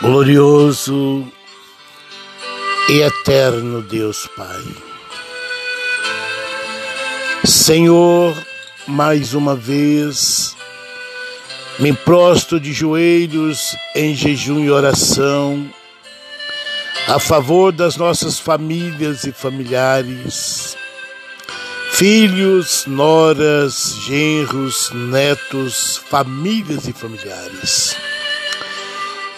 glorioso e eterno Deus Pai. Senhor, mais uma vez, me prosto de joelhos em jejum e oração a favor das nossas famílias e familiares, filhos, noras, genros, netos, famílias e familiares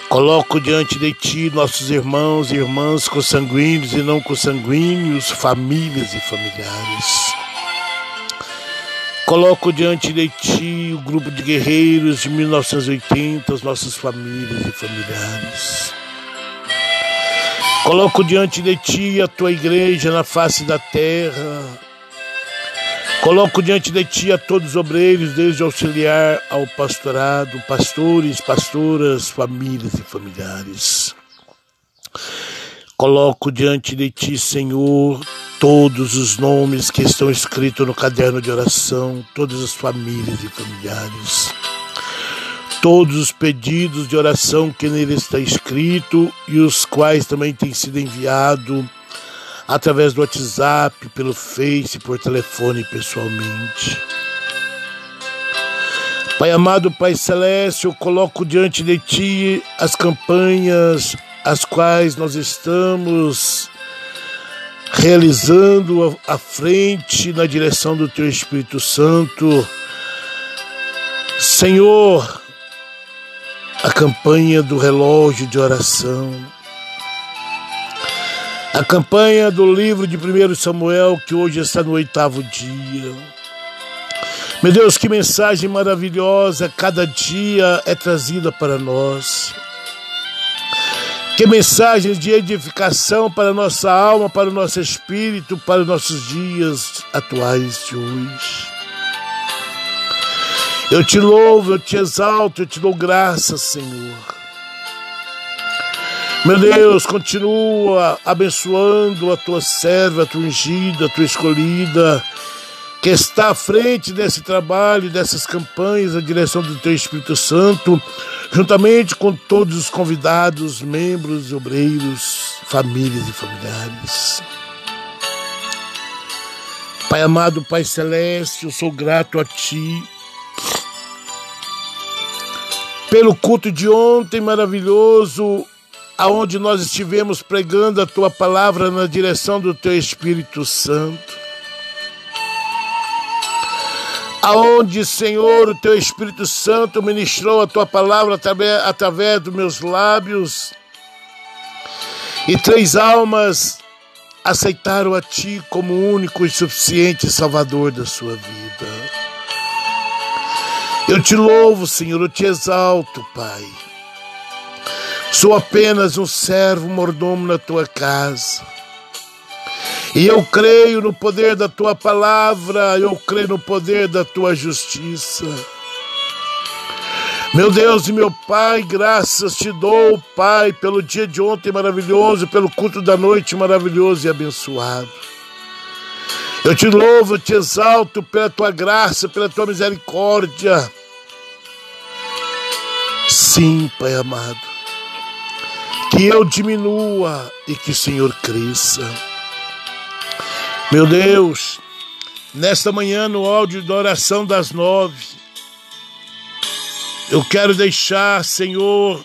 Coloco diante de ti nossos irmãos e irmãs consanguíneos e não consanguíneos, famílias e familiares. Coloco diante de ti o grupo de guerreiros de 1980, as nossas famílias e familiares. Coloco diante de ti a tua igreja na face da terra, Coloco diante de ti a todos os obreiros, desde auxiliar ao pastorado, pastores, pastoras, famílias e familiares. Coloco diante de ti, Senhor, todos os nomes que estão escritos no caderno de oração, todas as famílias e familiares. Todos os pedidos de oração que nele está escrito e os quais também têm sido enviados através do WhatsApp, pelo Face, por telefone pessoalmente. Pai amado, Pai celeste, eu coloco diante de Ti as campanhas as quais nós estamos realizando à frente na direção do Teu Espírito Santo. Senhor, a campanha do relógio de oração a campanha do livro de 1 Samuel, que hoje está no oitavo dia. Meu Deus, que mensagem maravilhosa cada dia é trazida para nós. Que mensagens de edificação para nossa alma, para o nosso espírito, para os nossos dias atuais de hoje. Eu te louvo, eu te exalto, eu te dou graça, Senhor. Meu Deus, continua abençoando a tua serva, a tua ungida, a tua escolhida, que está à frente desse trabalho, dessas campanhas, a direção do teu Espírito Santo, juntamente com todos os convidados, membros, obreiros, famílias e familiares. Pai amado, Pai celeste, eu sou grato a Ti pelo culto de ontem maravilhoso aonde nós estivemos pregando a tua palavra na direção do teu Espírito Santo. Aonde, Senhor, o teu Espírito Santo ministrou a tua palavra através, através dos meus lábios. E três almas aceitaram a ti como único e suficiente Salvador da sua vida. Eu te louvo, Senhor, eu te exalto, Pai. Sou apenas um servo mordomo na tua casa. E eu creio no poder da tua palavra, eu creio no poder da tua justiça. Meu Deus e meu Pai, graças te dou, Pai, pelo dia de ontem maravilhoso, pelo culto da noite maravilhoso e abençoado. Eu te louvo, te exalto pela tua graça, pela tua misericórdia. Sim, Pai amado que eu diminua e que o Senhor cresça. Meu Deus, nesta manhã no áudio da oração das nove, eu quero deixar, Senhor,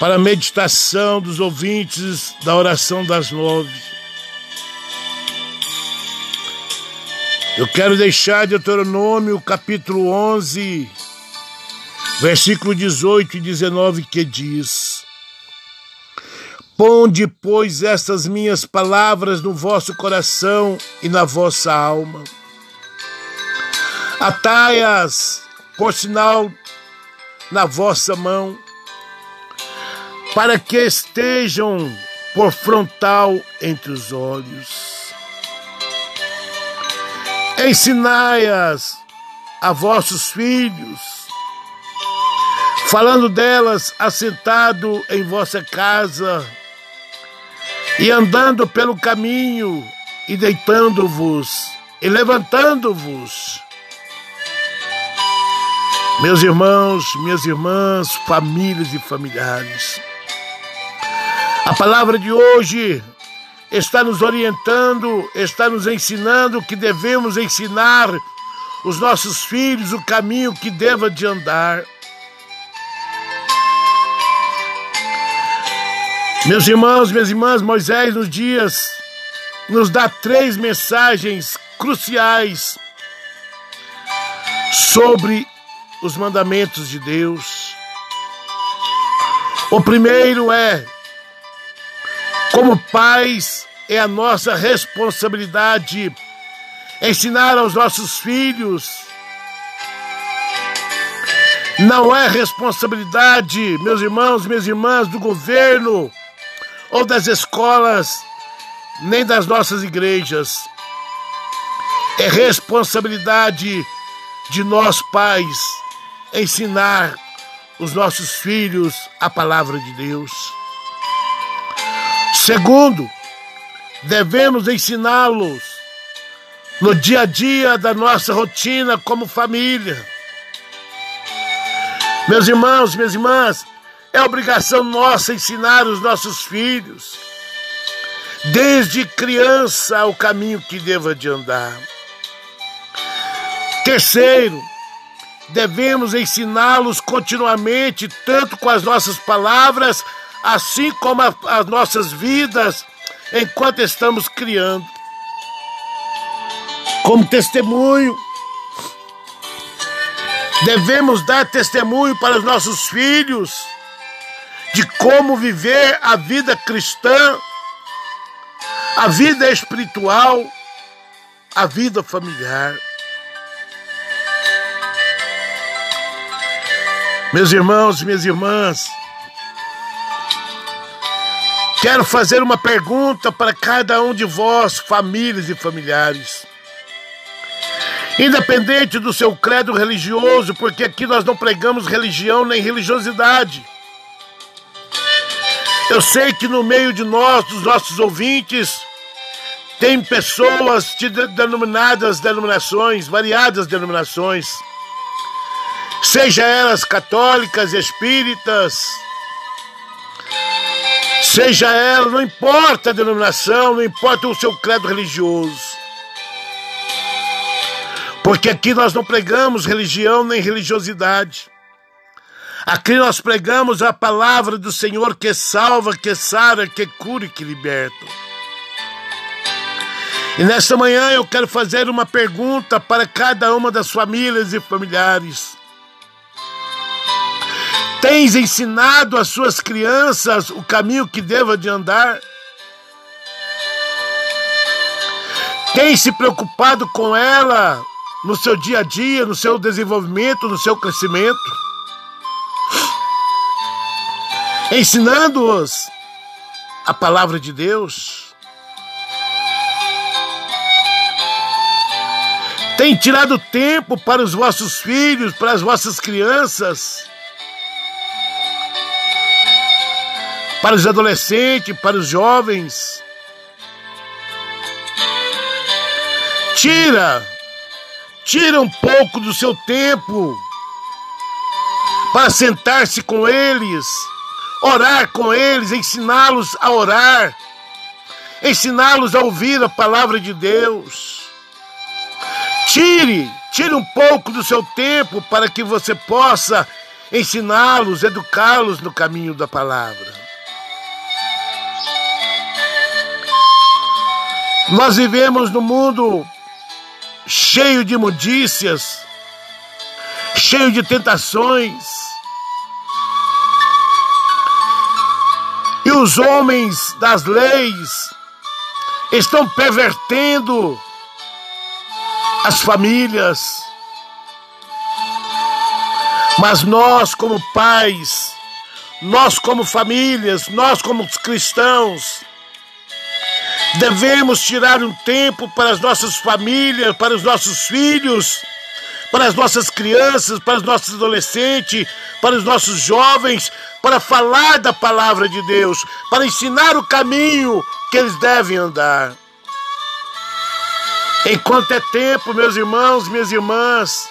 para a meditação dos ouvintes da oração das nove. Eu quero deixar Deuteronômio capítulo 11, versículo 18 e 19 que diz: Ponde, pois, estas minhas palavras no vosso coração e na vossa alma. Atai-as, por sinal, na vossa mão, para que estejam por frontal entre os olhos. Ensinai-as a vossos filhos, falando delas assentado em vossa casa e andando pelo caminho e deitando-vos e levantando-vos. Meus irmãos, minhas irmãs, famílias e familiares, a palavra de hoje está nos orientando, está nos ensinando que devemos ensinar os nossos filhos o caminho que deva de andar. Meus irmãos, minhas irmãs, Moisés nos dias nos dá três mensagens cruciais sobre os mandamentos de Deus. O primeiro é: como pais, é a nossa responsabilidade ensinar aos nossos filhos. Não é responsabilidade, meus irmãos, minhas irmãs, do governo ou das escolas, nem das nossas igrejas. É responsabilidade de nós, pais, ensinar os nossos filhos a palavra de Deus. Segundo, devemos ensiná-los no dia a dia da nossa rotina como família. Meus irmãos, minhas irmãs, é obrigação nossa ensinar os nossos filhos, desde criança, o caminho que deva de andar. Terceiro, devemos ensiná-los continuamente, tanto com as nossas palavras, assim como a, as nossas vidas, enquanto estamos criando. Como testemunho, devemos dar testemunho para os nossos filhos de como viver a vida cristã, a vida espiritual, a vida familiar. Meus irmãos, minhas irmãs, quero fazer uma pergunta para cada um de vós, famílias e familiares. Independente do seu credo religioso, porque aqui nós não pregamos religião nem religiosidade. Eu sei que no meio de nós, dos nossos ouvintes, tem pessoas de denominadas denominações, variadas denominações seja elas católicas, espíritas, seja ela, não importa a denominação, não importa o seu credo religioso. Porque aqui nós não pregamos religião nem religiosidade. Aqui nós pregamos a palavra do Senhor que salva, que sara, que cura e que liberta. E nesta manhã eu quero fazer uma pergunta para cada uma das famílias e familiares. Tens ensinado às suas crianças o caminho que deva de andar? Tens se preocupado com ela no seu dia a dia, no seu desenvolvimento, no seu crescimento? Ensinando-os a palavra de Deus? Tem tirado tempo para os vossos filhos, para as vossas crianças? para os adolescentes, para os jovens. Tira, tira um pouco do seu tempo para sentar-se com eles, orar com eles, ensiná-los a orar, ensiná-los a ouvir a palavra de Deus. Tire, tire um pouco do seu tempo para que você possa ensiná-los, educá-los no caminho da palavra. Nós vivemos num mundo cheio de imundícias, cheio de tentações. E os homens das leis estão pervertendo as famílias. Mas nós, como pais, nós, como famílias, nós, como cristãos, Devemos tirar um tempo para as nossas famílias, para os nossos filhos, para as nossas crianças, para os nossos adolescentes, para os nossos jovens, para falar da palavra de Deus, para ensinar o caminho que eles devem andar. Enquanto é tempo, meus irmãos, minhas irmãs,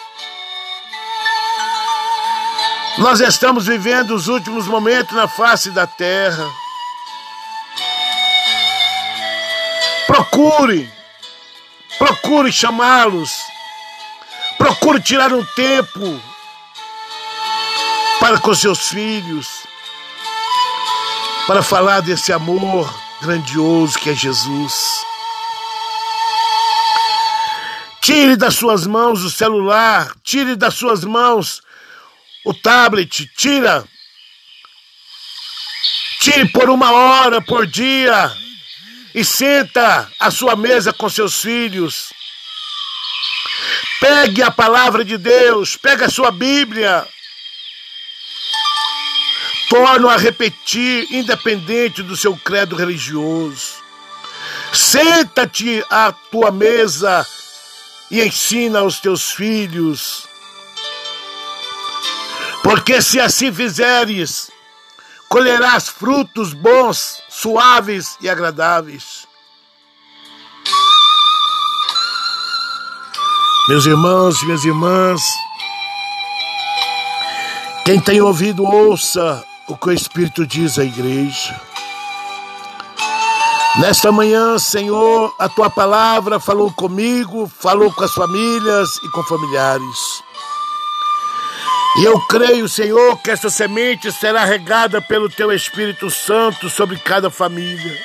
Nós estamos vivendo os últimos momentos na face da terra. Procure, procure chamá-los, procure tirar um tempo para com seus filhos, para falar desse amor grandioso que é Jesus. Tire das suas mãos o celular, tire das suas mãos o tablet, tira. Tire por uma hora por dia e senta à sua mesa com seus filhos. Pegue a palavra de Deus, pegue a sua Bíblia. Torne a repetir, independente do seu credo religioso. Senta-te à tua mesa e ensina aos teus filhos. Porque se assim fizeres, colherás frutos bons, suaves e agradáveis. Meus irmãos minhas irmãs, quem tem ouvido, ouça o que o Espírito diz à igreja. Nesta manhã, Senhor, a tua palavra falou comigo, falou com as famílias e com familiares. E eu creio, Senhor, que essa semente será regada pelo teu Espírito Santo sobre cada família.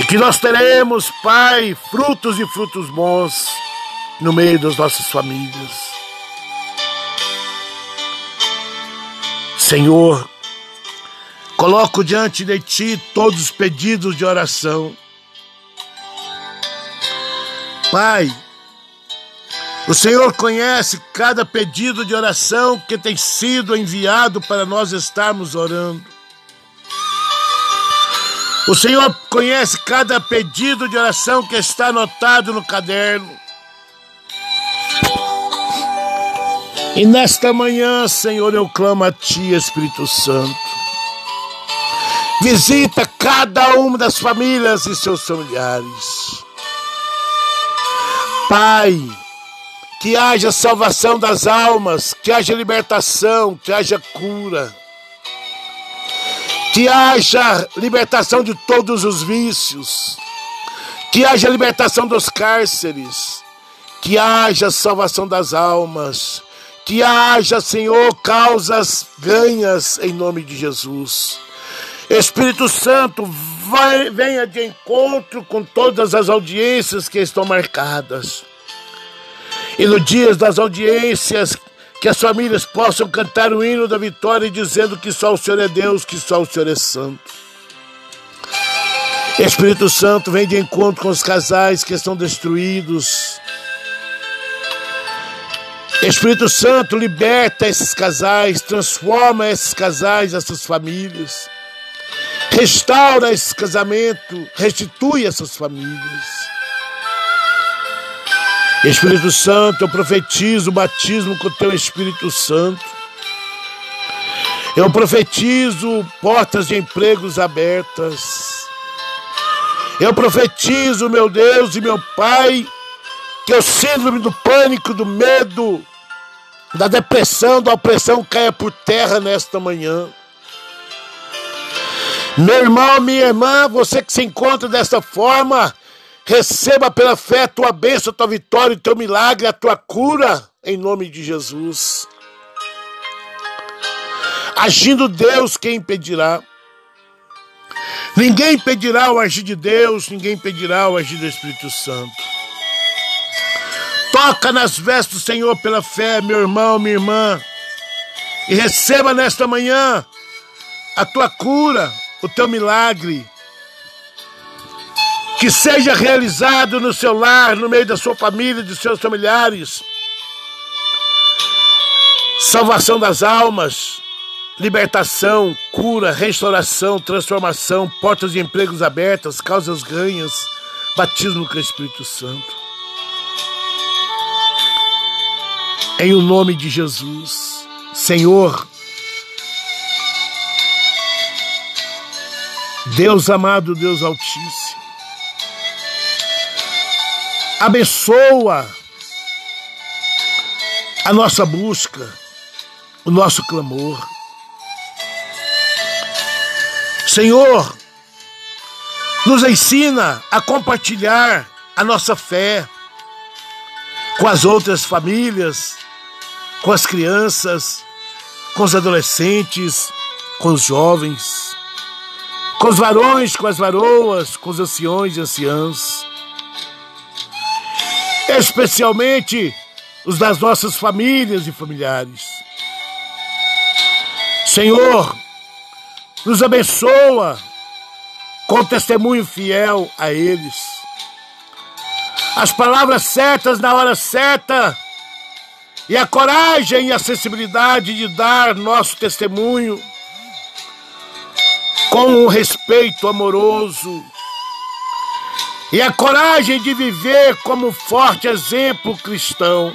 E que nós teremos, Pai, frutos e frutos bons no meio das nossas famílias. Senhor, Coloco diante de ti todos os pedidos de oração. Pai, o Senhor conhece cada pedido de oração que tem sido enviado para nós estarmos orando. O Senhor conhece cada pedido de oração que está anotado no caderno. E nesta manhã, Senhor, eu clamo a Ti, Espírito Santo. Visita cada uma das famílias e seus familiares. Pai, que haja salvação das almas, que haja libertação, que haja cura. Que haja libertação de todos os vícios. Que haja libertação dos cárceres. Que haja salvação das almas. Que haja, Senhor, causas ganhas em nome de Jesus. Espírito Santo, vai, venha de encontro com todas as audiências que estão marcadas. E no dia das audiências, que as famílias possam cantar o hino da vitória dizendo que só o Senhor é Deus, que só o Senhor é santo. Espírito Santo, vem de encontro com os casais que estão destruídos. Espírito Santo, liberta esses casais, transforma esses casais, essas famílias. Restaura esse casamento, restitui essas famílias. Espírito Santo, eu profetizo o batismo com o teu Espírito Santo. Eu profetizo portas de empregos abertas. Eu profetizo, meu Deus e meu Pai, que o síndrome do pânico, do medo, da depressão, da opressão caia por terra nesta manhã. Meu irmão, minha irmã, você que se encontra dessa forma, receba pela fé a tua bênção, a tua vitória, o teu milagre, a tua cura, em nome de Jesus. Agindo Deus, quem impedirá? Ninguém impedirá o agir de Deus, ninguém impedirá o agir do Espírito Santo. Toca nas vestes do Senhor pela fé, meu irmão, minha irmã, e receba nesta manhã a tua cura, o teu milagre. Que seja realizado no seu lar, no meio da sua família, dos seus familiares. Salvação das almas, libertação, cura, restauração, transformação, portas de empregos abertas, causas ganhas, batismo com o Espírito Santo. Em o nome de Jesus, Senhor, Deus amado, Deus Altíssimo, abençoa a nossa busca, o nosso clamor. Senhor, nos ensina a compartilhar a nossa fé com as outras famílias, com as crianças, com os adolescentes, com os jovens, com os varões, com as varoas, com os anciões e anciãs, especialmente os das nossas famílias e familiares. Senhor, nos abençoa com testemunho fiel a eles. As palavras certas na hora certa e a coragem e a sensibilidade de dar nosso testemunho com um respeito amoroso e a coragem de viver como forte exemplo cristão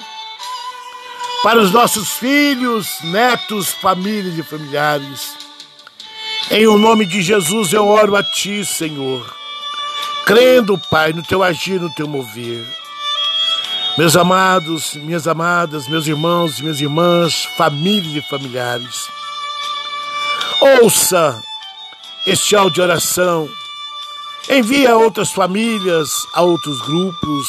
para os nossos filhos, netos, famílias e familiares. Em o nome de Jesus eu oro a Ti, Senhor, crendo, Pai, no Teu agir, no Teu mover. Meus amados, minhas amadas, meus irmãos minhas irmãs, famílias e familiares, ouça este áudio de oração, envie a outras famílias, a outros grupos,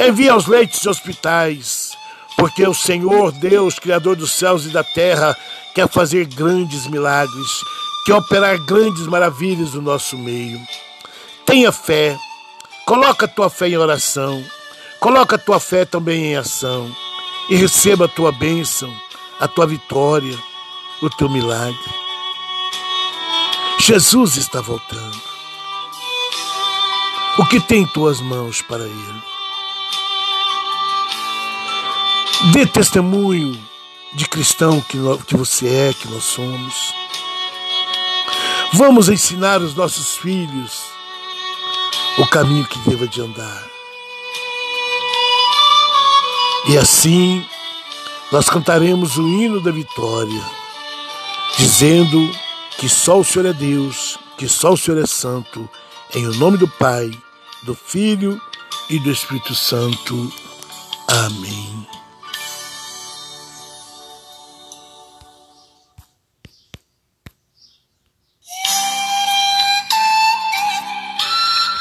envie aos leitos de hospitais, porque o Senhor Deus, Criador dos céus e da terra, quer fazer grandes milagres que operar grandes maravilhas no nosso meio. Tenha fé, coloca tua fé em oração, coloca a tua fé também em ação e receba a tua bênção, a tua vitória, o teu milagre. Jesus está voltando. O que tem em tuas mãos para Ele? Dê testemunho de cristão que, que você é, que nós somos. Vamos ensinar os nossos filhos o caminho que deva de andar. E assim nós cantaremos o hino da vitória, dizendo que só o Senhor é Deus, que só o Senhor é santo, em o nome do Pai, do Filho e do Espírito Santo. Amém.